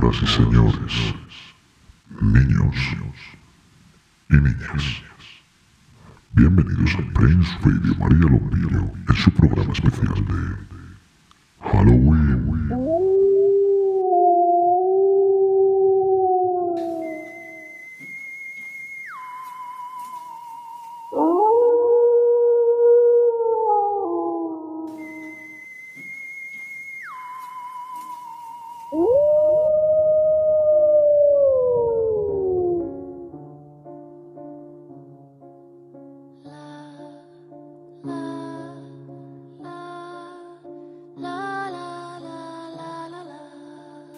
Señoras y señores, niños y niñas, bienvenidos a Prince Radio María Lombillo en su programa especial de Halloween.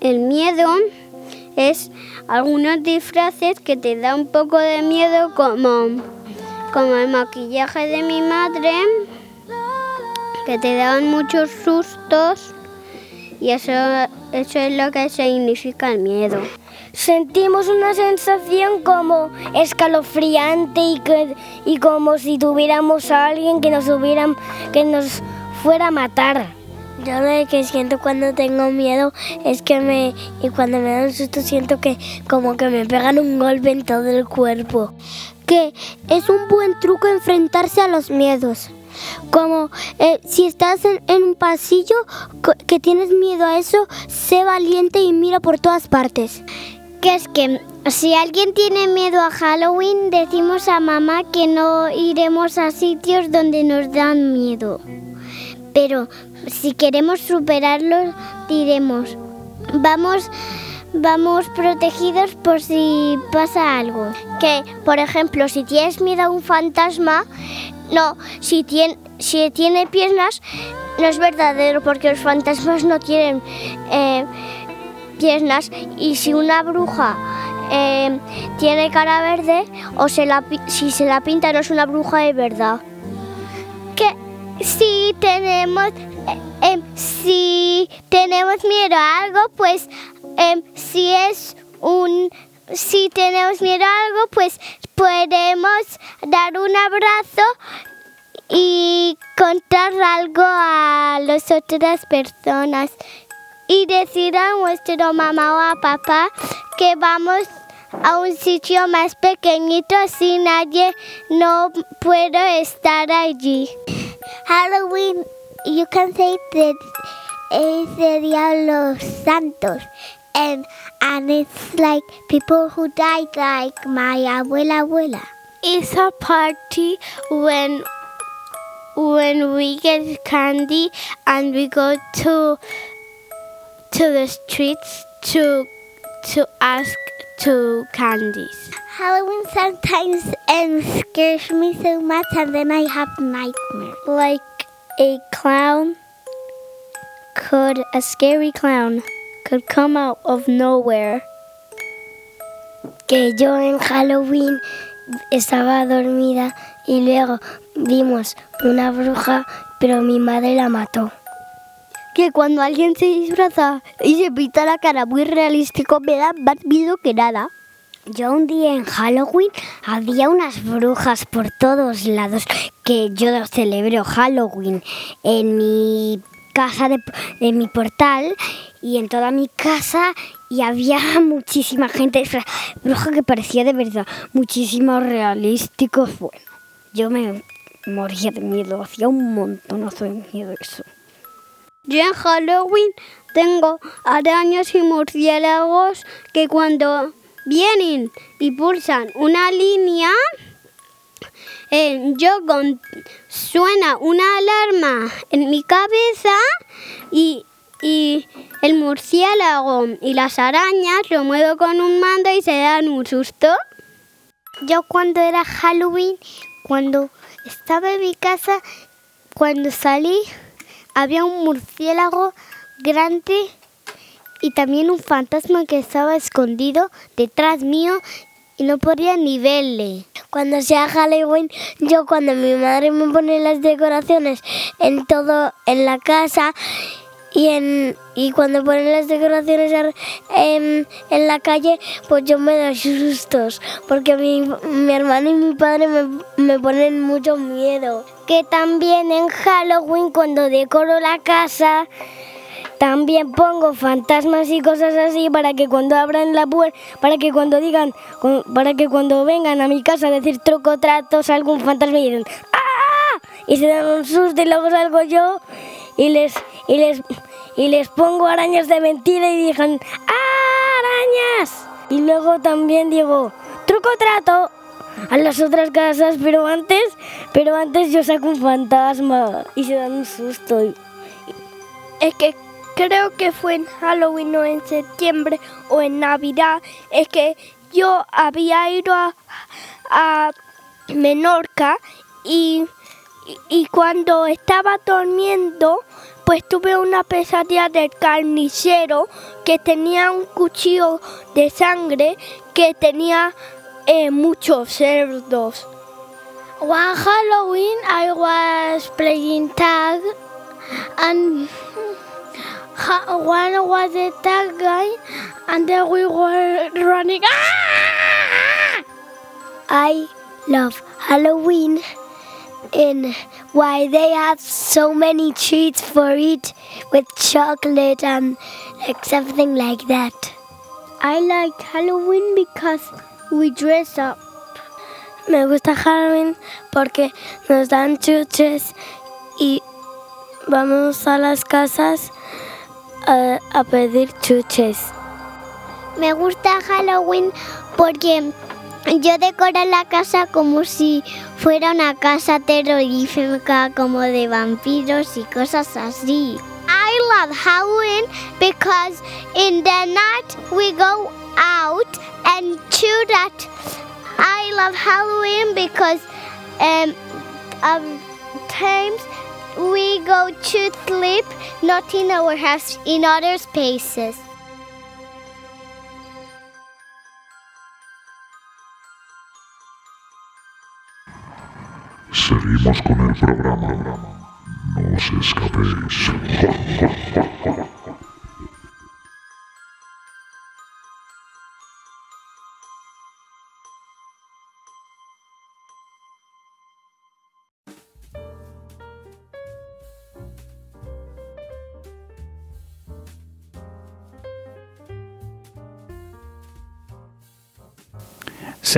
El miedo es algunos disfraces que te da un poco de miedo como, como el maquillaje de mi madre, que te daban muchos sustos y eso, eso es lo que significa el miedo. Sentimos una sensación como escalofriante y, que, y como si tuviéramos a alguien que nos, que nos fuera a matar. Yo lo que siento cuando tengo miedo es que me y cuando me dan susto siento que como que me pegan un golpe en todo el cuerpo. Que es un buen truco enfrentarse a los miedos. Como eh, si estás en, en, un pasillo que tienes miedo a eso, sé valiente y mira por todas partes. Que es que si alguien tiene miedo a Halloween, decimos a mamá que no iremos a sitios donde nos dan miedo. Pero si queremos superarlo, diremos, vamos, vamos protegidos por si pasa algo. Que, por ejemplo, si tienes miedo a un fantasma, no, si tiene, si tiene piernas, no es verdadero porque los fantasmas no tienen eh, piernas y si una bruja eh, tiene cara verde o se la, si se la pinta no es una bruja de verdad. Que si tenemos eh, si tenemos miedo a algo, pues eh, si es un si tenemos miedo a algo, pues podemos dar un abrazo y contar algo a las otras personas y decir a nuestro mamá o a papá que vamos a un sitio más pequeñito si nadie no puede estar allí. Halloween you can say that it's los Santos. And, and it's like people who died, like my abuela abuela. It's a party when when we get candy and we go to to the streets to to ask to candies. Halloween sometimes scares me so much and then I have nightmares. Like a clown could, a scary clown could come out of nowhere. Que yo en Halloween estaba dormida y luego vimos una bruja, pero mi madre la mató. Que cuando alguien se disfraza y se pinta la cara muy realístico me da más miedo que nada. Yo un día en Halloween había unas brujas por todos lados que yo celebro Halloween en mi casa, de, en mi portal y en toda mi casa y había muchísima gente, bruja que parecía de verdad, muchísimo realístico. Bueno, yo me moría de miedo, hacía un montonazo de miedo eso. Yo en Halloween tengo arañas y murciélagos que cuando vienen y pulsan una línea, eh, yo con, suena una alarma en mi cabeza y, y el murciélago y las arañas lo muevo con un mando y se dan un susto. Yo cuando era Halloween, cuando estaba en mi casa, cuando salí, había un murciélago grande y también un fantasma que estaba escondido detrás mío y no podía ni verle. Cuando sea Halloween, yo cuando mi madre me pone las decoraciones en todo, en la casa y, en, y cuando ponen las decoraciones en, en la calle, pues yo me doy sustos, porque mi, mi hermano y mi padre me, me ponen mucho miedo. Que también en Halloween, cuando decoro la casa, también pongo fantasmas y cosas así para que cuando abran la puerta, para que cuando digan, para que cuando vengan a mi casa a decir truco trato salga un fantasma y dicen ¡Ah! Y se dan un susto y luego salgo yo y les, y les, y les pongo arañas de mentira y digan ¡Ah, arañas! Y luego también digo truco trato a las otras casas, pero antes, pero antes yo saco un fantasma y se dan un susto. Es que creo que fue en Halloween o en septiembre o en Navidad, es que yo había ido a, Menorca y, y, cuando estaba durmiendo, pues tuve una pesadilla del carnicero que tenía un cuchillo de sangre que tenía eh, muchos cerdos. One Halloween I was playing tag and one was a tag guy and then we were running. Ah! I love Halloween and why they have so many treats for it with chocolate and like something like that. I like Halloween because we dress up. Me gusta Halloween porque nos dan chuches y vamos a las casas a, a pedir chuches. Me gusta Halloween porque yo decoro la casa como si fuera una casa terrorífica como de vampiros y cosas así. I love Halloween because in the night we go out and shoot at. I love Halloween because um, um, times we go to sleep not in our house, in other spaces. Seguimos con el programa. No os escapéis.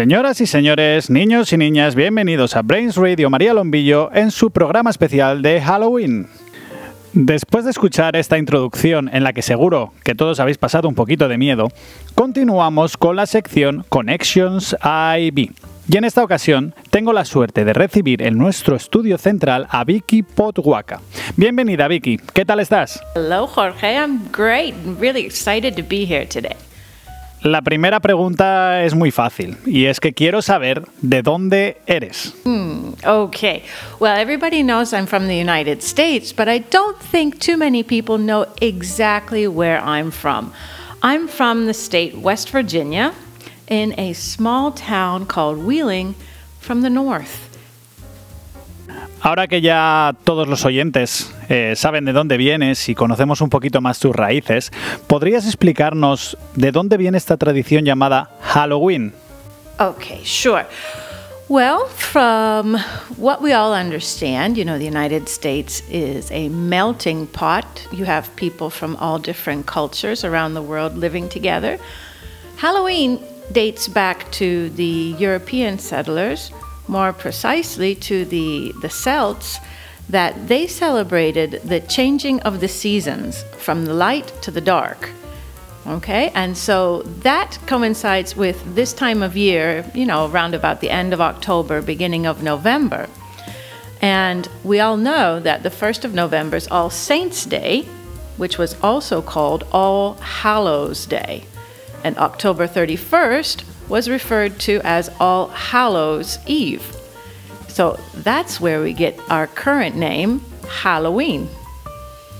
Señoras y señores, niños y niñas, bienvenidos a Brains Radio María Lombillo en su programa especial de Halloween. Después de escuchar esta introducción en la que seguro que todos habéis pasado un poquito de miedo, continuamos con la sección Connections IB. Y en esta ocasión tengo la suerte de recibir en nuestro estudio central a Vicky Potwaka. Bienvenida Vicky, ¿qué tal estás? Hello Jorge, I'm great. really excited to be here today. La primera pregunta es muy fácil y es que quiero saber de dónde eres. Hmm, okay. Well, everybody knows I'm from the United States, but I don't think too many people know exactly where I'm from. I'm from the state West Virginia in a small town called Wheeling from the north. Ahora que ya todos los oyentes eh, saben de dónde vienes y conocemos un poquito más tus raíces, ¿podrías explicarnos de dónde viene esta tradición llamada Halloween? Okay, sure. Well, from what we all understand, you know, the United States is a melting pot. You have people from all different cultures around the world living together. Halloween dates back to the European settlers more precisely to the, the Celts, that they celebrated the changing of the seasons from the light to the dark. Okay, and so that coincides with this time of year, you know, around about the end of October, beginning of November. And we all know that the 1st of November is All Saints' Day, which was also called All Hallows' Day. And October 31st was referred to as All Hallows Eve. So that's where we get our current name, Halloween.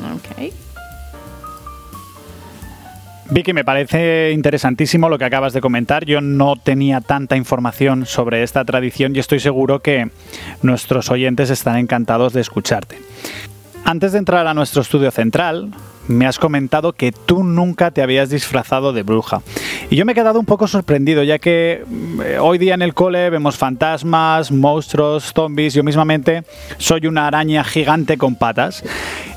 Okay. Vicky, me parece interesantísimo lo que acabas de comentar. Yo no tenía tanta información sobre esta tradición y estoy seguro que nuestros oyentes están encantados de escucharte. Antes de entrar a nuestro estudio central, me has comentado que tú nunca te habías disfrazado de bruja. Y yo me he quedado un poco sorprendido, ya que eh, hoy día en el cole vemos fantasmas, monstruos, zombies. Yo mismamente soy una araña gigante con patas.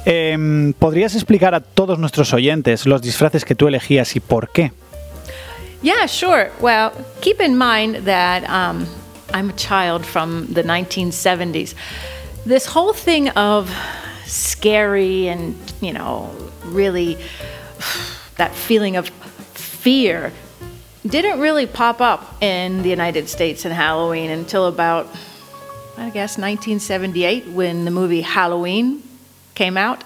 Em, ¿Podrías explicar a todos nuestros oyentes los disfraces que tú elegías y por qué? Yeah, sure. Well, keep in mind that um, I'm a child from the 1970s. This whole thing of scary and, you know, really that feeling of fear didn't really pop up in the United States in Halloween until about, I guess, 1978 when the movie Halloween came out.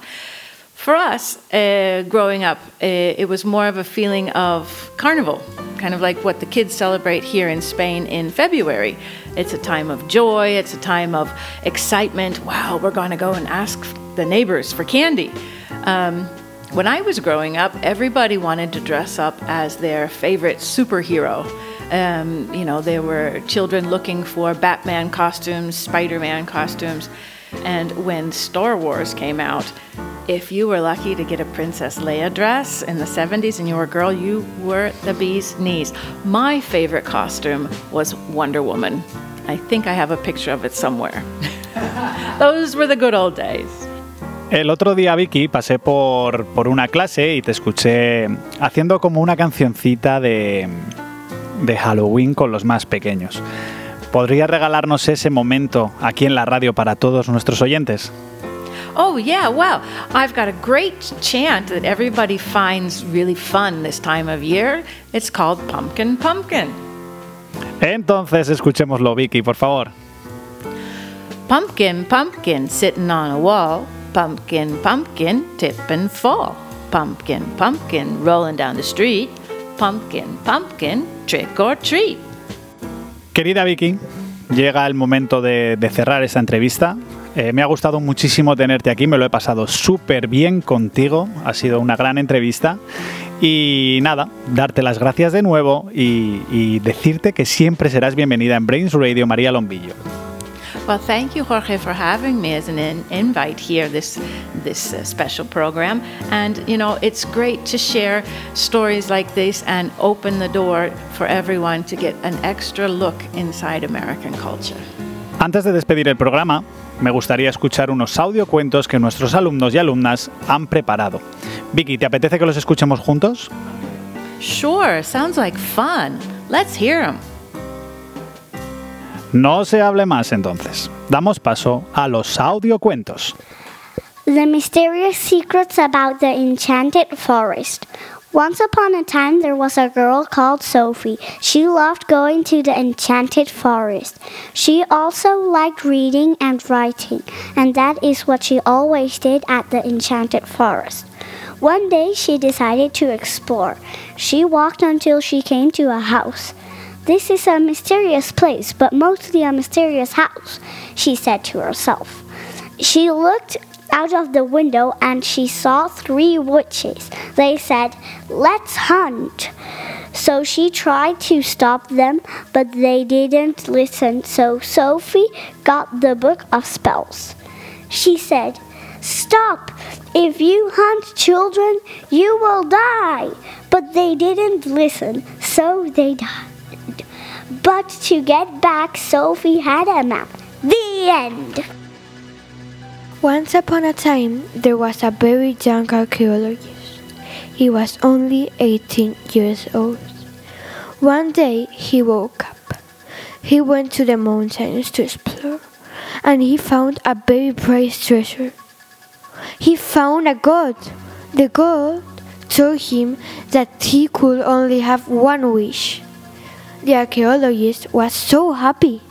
For us, uh, growing up, uh, it was more of a feeling of carnival, kind of like what the kids celebrate here in Spain in February. It's a time of joy, it's a time of excitement. Wow, we're going to go and ask the neighbors for candy. Um, when I was growing up, everybody wanted to dress up as their favorite superhero. Um, you know, there were children looking for Batman costumes, Spider Man costumes. And when Star Wars came out, if you were lucky to get a Princess Leia dress in the 70s and you were a girl, you were the bee's knees. My favorite costume was Wonder Woman. I think I have a picture of it somewhere. Those were the good old days. El otro día, Vicky, pasé por, por una clase y te escuché haciendo como una cancioncita de, de Halloween con los más pequeños. ¿Podría regalarnos ese momento aquí en la radio para todos nuestros oyentes? Oh, yeah, well, I've got a great chant that everybody finds really fun this time of year. It's called Pumpkin Pumpkin. Entonces, escuchémoslo, Vicky, por favor. Pumpkin, pumpkin, sitting on a wall. Pumpkin, pumpkin, tip and fall. Pumpkin, pumpkin, rolling down the street. Pumpkin, pumpkin, trick or treat. Querida Vicky, llega el momento de, cerrar esta entrevista. Eh, me ha gustado muchísimo tenerte aquí, me lo he pasado súper bien contigo, ha sido una gran entrevista. Y nada, darte las gracias de nuevo y, y decirte que siempre serás bienvenida en Brains Radio María Lombillo. Well, thank you, Jorge, for having me as an in- invite here this this uh, special program. And you know, it's great to share stories like this and open the door for everyone to get an extra look inside American culture. Antes de despedir el programa, me gustaría escuchar unos audiocuentos que nuestros alumnos y alumnas han preparado. Vicky, ¿te apetece que los escuchemos juntos? Sure, sounds like fun. Let's hear them. No se hable más entonces. Damos paso a los audiocuentos. The Mysterious Secrets About the Enchanted Forest. Once upon a time, there was a girl called Sophie. She loved going to the enchanted forest. She also liked reading and writing, and that is what she always did at the enchanted forest. One day, she decided to explore. She walked until she came to a house. This is a mysterious place, but mostly a mysterious house, she said to herself. She looked out of the window and she saw three witches. They said, Let's hunt. So she tried to stop them, but they didn't listen. So Sophie got the book of spells. She said, Stop! If you hunt children, you will die. But they didn't listen, so they died. But to get back, Sophie had a map. The end. Once upon a time, there was a very young archaeologist. He was only 18 years old. One day, he woke up. He went to the mountains to explore, and he found a very precious treasure. He found a god. The god told him that he could only have one wish. The archaeologist was so happy.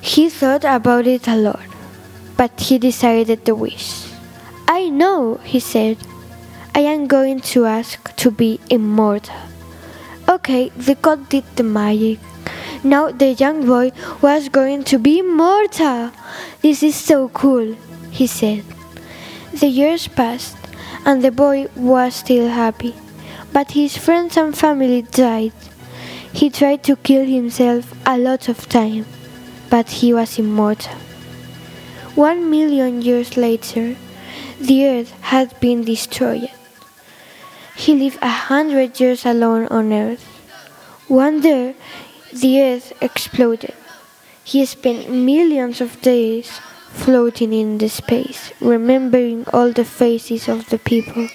He thought about it a lot but he decided the wish. I know, he said. I am going to ask to be immortal. Okay, the god did the magic. Now the young boy was going to be immortal. This is so cool, he said. The years passed, and the boy was still happy, but his friends and family died. He tried to kill himself a lot of time, but he was immortal. One million years later, the earth had been destroyed. He lived a hundred years alone on earth. One day, the earth exploded. He spent millions of days floating in the space, remembering all the faces of the people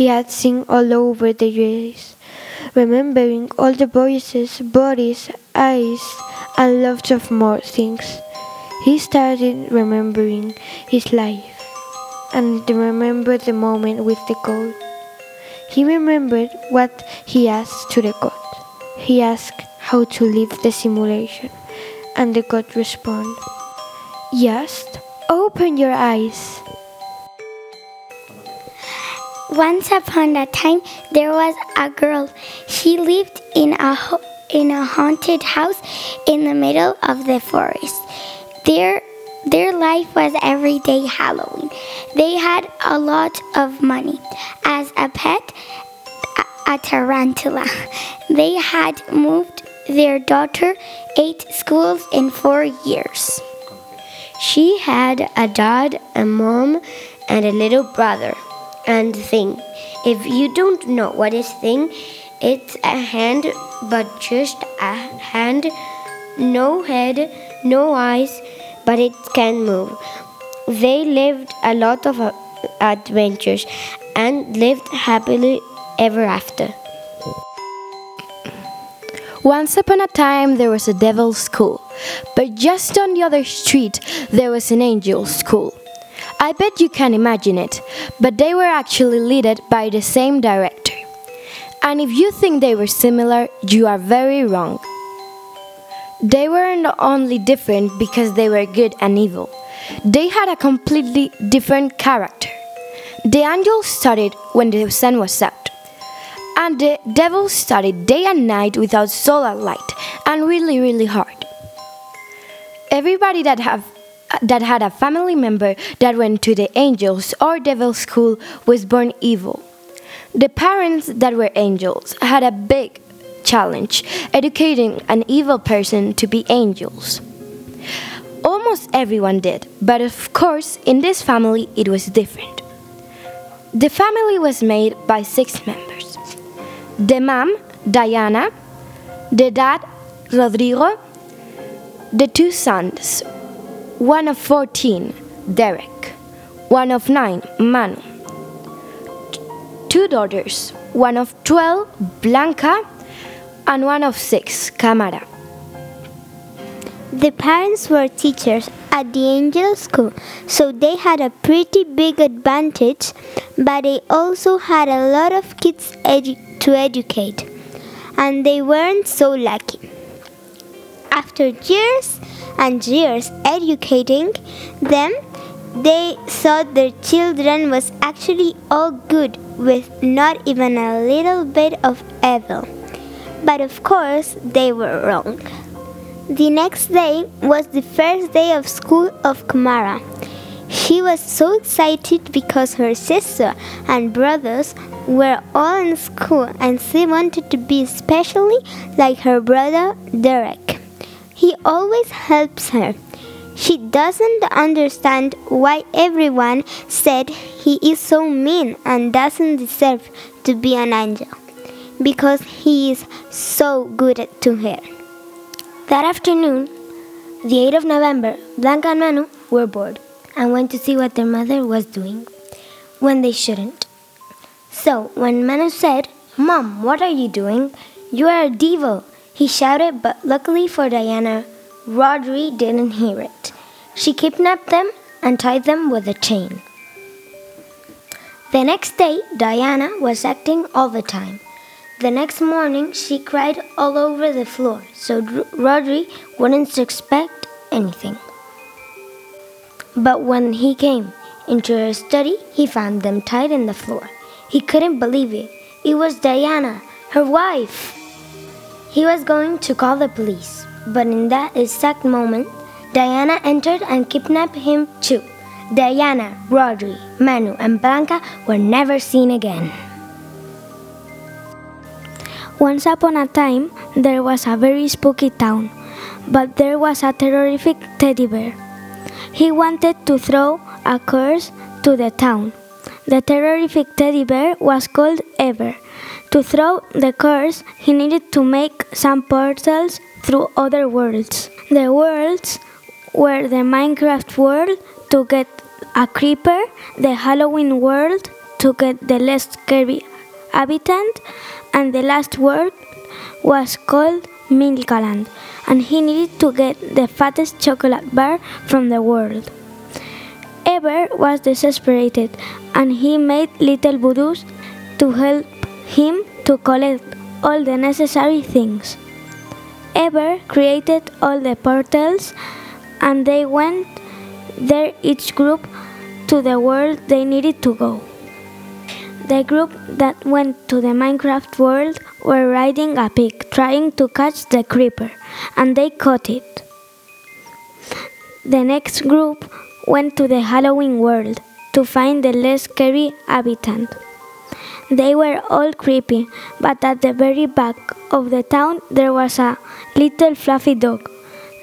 he had seen all over the years, remembering all the voices, bodies, eyes, and lots of more things. He started remembering his life and remembered the moment with the god. He remembered what he asked to the god. He asked how to leave the simulation, and the god responded, Just open your eyes. Once upon a time, there was a girl. She lived in a ho- in a haunted house in the middle of the forest. Their their life was everyday Halloween. They had a lot of money. As a pet, a, a tarantula. They had moved their daughter eight schools in four years. She had a dad, a mom, and a little brother. And thing. If you don't know what is thing, it's a hand, but just a hand, no head, no eyes, but it can move. They lived a lot of uh, adventures and lived happily ever after. Once upon a time, there was a devil's school, but just on the other street, there was an angel's school. I bet you can imagine it, but they were actually led by the same director. And if you think they were similar, you are very wrong. They weren't only different because they were good and evil, they had a completely different character. The angels studied when the sun was out, and the devil studied day and night without solar light and really, really hard. Everybody that have that had a family member that went to the angels or devil school was born evil. The parents that were angels had a big challenge educating an evil person to be angels. Almost everyone did, but of course, in this family it was different. The family was made by six members the mom, Diana, the dad, Rodrigo, the two sons, one of 14, Derek, one of 9, Manu, two daughters, one of 12, Blanca, and one of 6, Camara. The parents were teachers at the angel school, so they had a pretty big advantage, but they also had a lot of kids edu- to educate, and they weren't so lucky. After years and years educating them, they thought their children was actually all good with not even a little bit of evil. But of course, they were wrong. The next day was the first day of school of Kamara. She was so excited because her sister and brothers were all in school and she wanted to be especially like her brother Derek. He always helps her. She doesn't understand why everyone said he is so mean and doesn't deserve to be an angel because he is so good to her. That afternoon, the 8th of November, Blanca and Manu were bored and went to see what their mother was doing when they shouldn't. So, when Manu said, Mom, what are you doing? You are a devil, he shouted, but luckily for Diana, Rodri didn't hear it. She kidnapped them and tied them with a chain. The next day, Diana was acting all the time. The next morning, she cried all over the floor, so Rodri wouldn't suspect anything. But when he came into her study, he found them tied in the floor. He couldn't believe it. It was Diana, her wife. He was going to call the police, but in that exact moment, Diana entered and kidnapped him too. Diana, Rodri, Manu, and Blanca were never seen again. Once upon a time, there was a very spooky town, but there was a terrific teddy bear. He wanted to throw a curse to the town. The terrific teddy bear was called Ever. To throw the curse, he needed to make some portals through other worlds. The worlds were the Minecraft world to get a creeper, the Halloween world to get the less scary habitant, and the last world was called Milkaland, and he needed to get the fattest chocolate bar from the world. Ever was desperate, and he made little voodoos to help him to collect all the necessary things. Ever created all the portals, and they went there each group to the world they needed to go. The group that went to the Minecraft world were riding a pig trying to catch the creeper, and they caught it. The next group went to the Halloween world to find the less scary habitant. They were all creepy, but at the very back of the town there was a little fluffy dog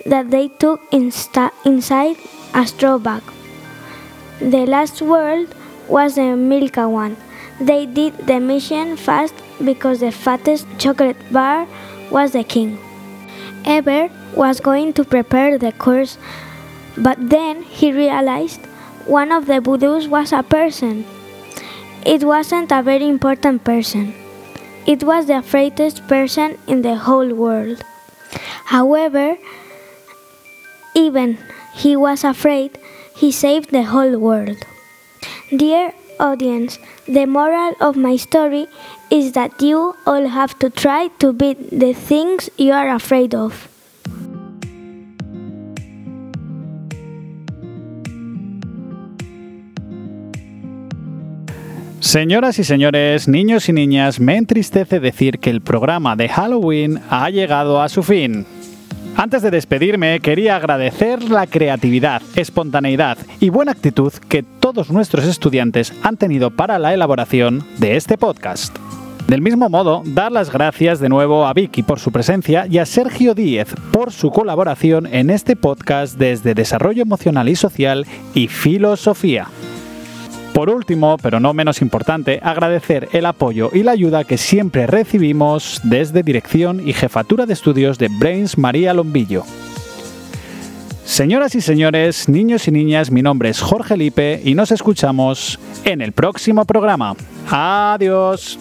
that they took insta- inside a straw bag. The last world was the Milka one. They did the mission fast because the fattest chocolate bar was the king. Ever was going to prepare the course, but then he realized one of the voodoos was a person. It wasn't a very important person. It was the afraidest person in the whole world. However, even he was afraid, he saved the whole world. Dear audience, the moral of my story is that you all have to try to beat the things you are afraid of. Señoras y señores, niños y niñas, me entristece decir que el programa de Halloween ha llegado a su fin. Antes de despedirme, quería agradecer la creatividad, espontaneidad y buena actitud que todos nuestros estudiantes han tenido para la elaboración de este podcast. Del mismo modo, dar las gracias de nuevo a Vicky por su presencia y a Sergio Díez por su colaboración en este podcast desde Desarrollo Emocional y Social y Filosofía. Por último, pero no menos importante, agradecer el apoyo y la ayuda que siempre recibimos desde Dirección y Jefatura de Estudios de Brains María Lombillo. Señoras y señores, niños y niñas, mi nombre es Jorge Lipe y nos escuchamos en el próximo programa. Adiós.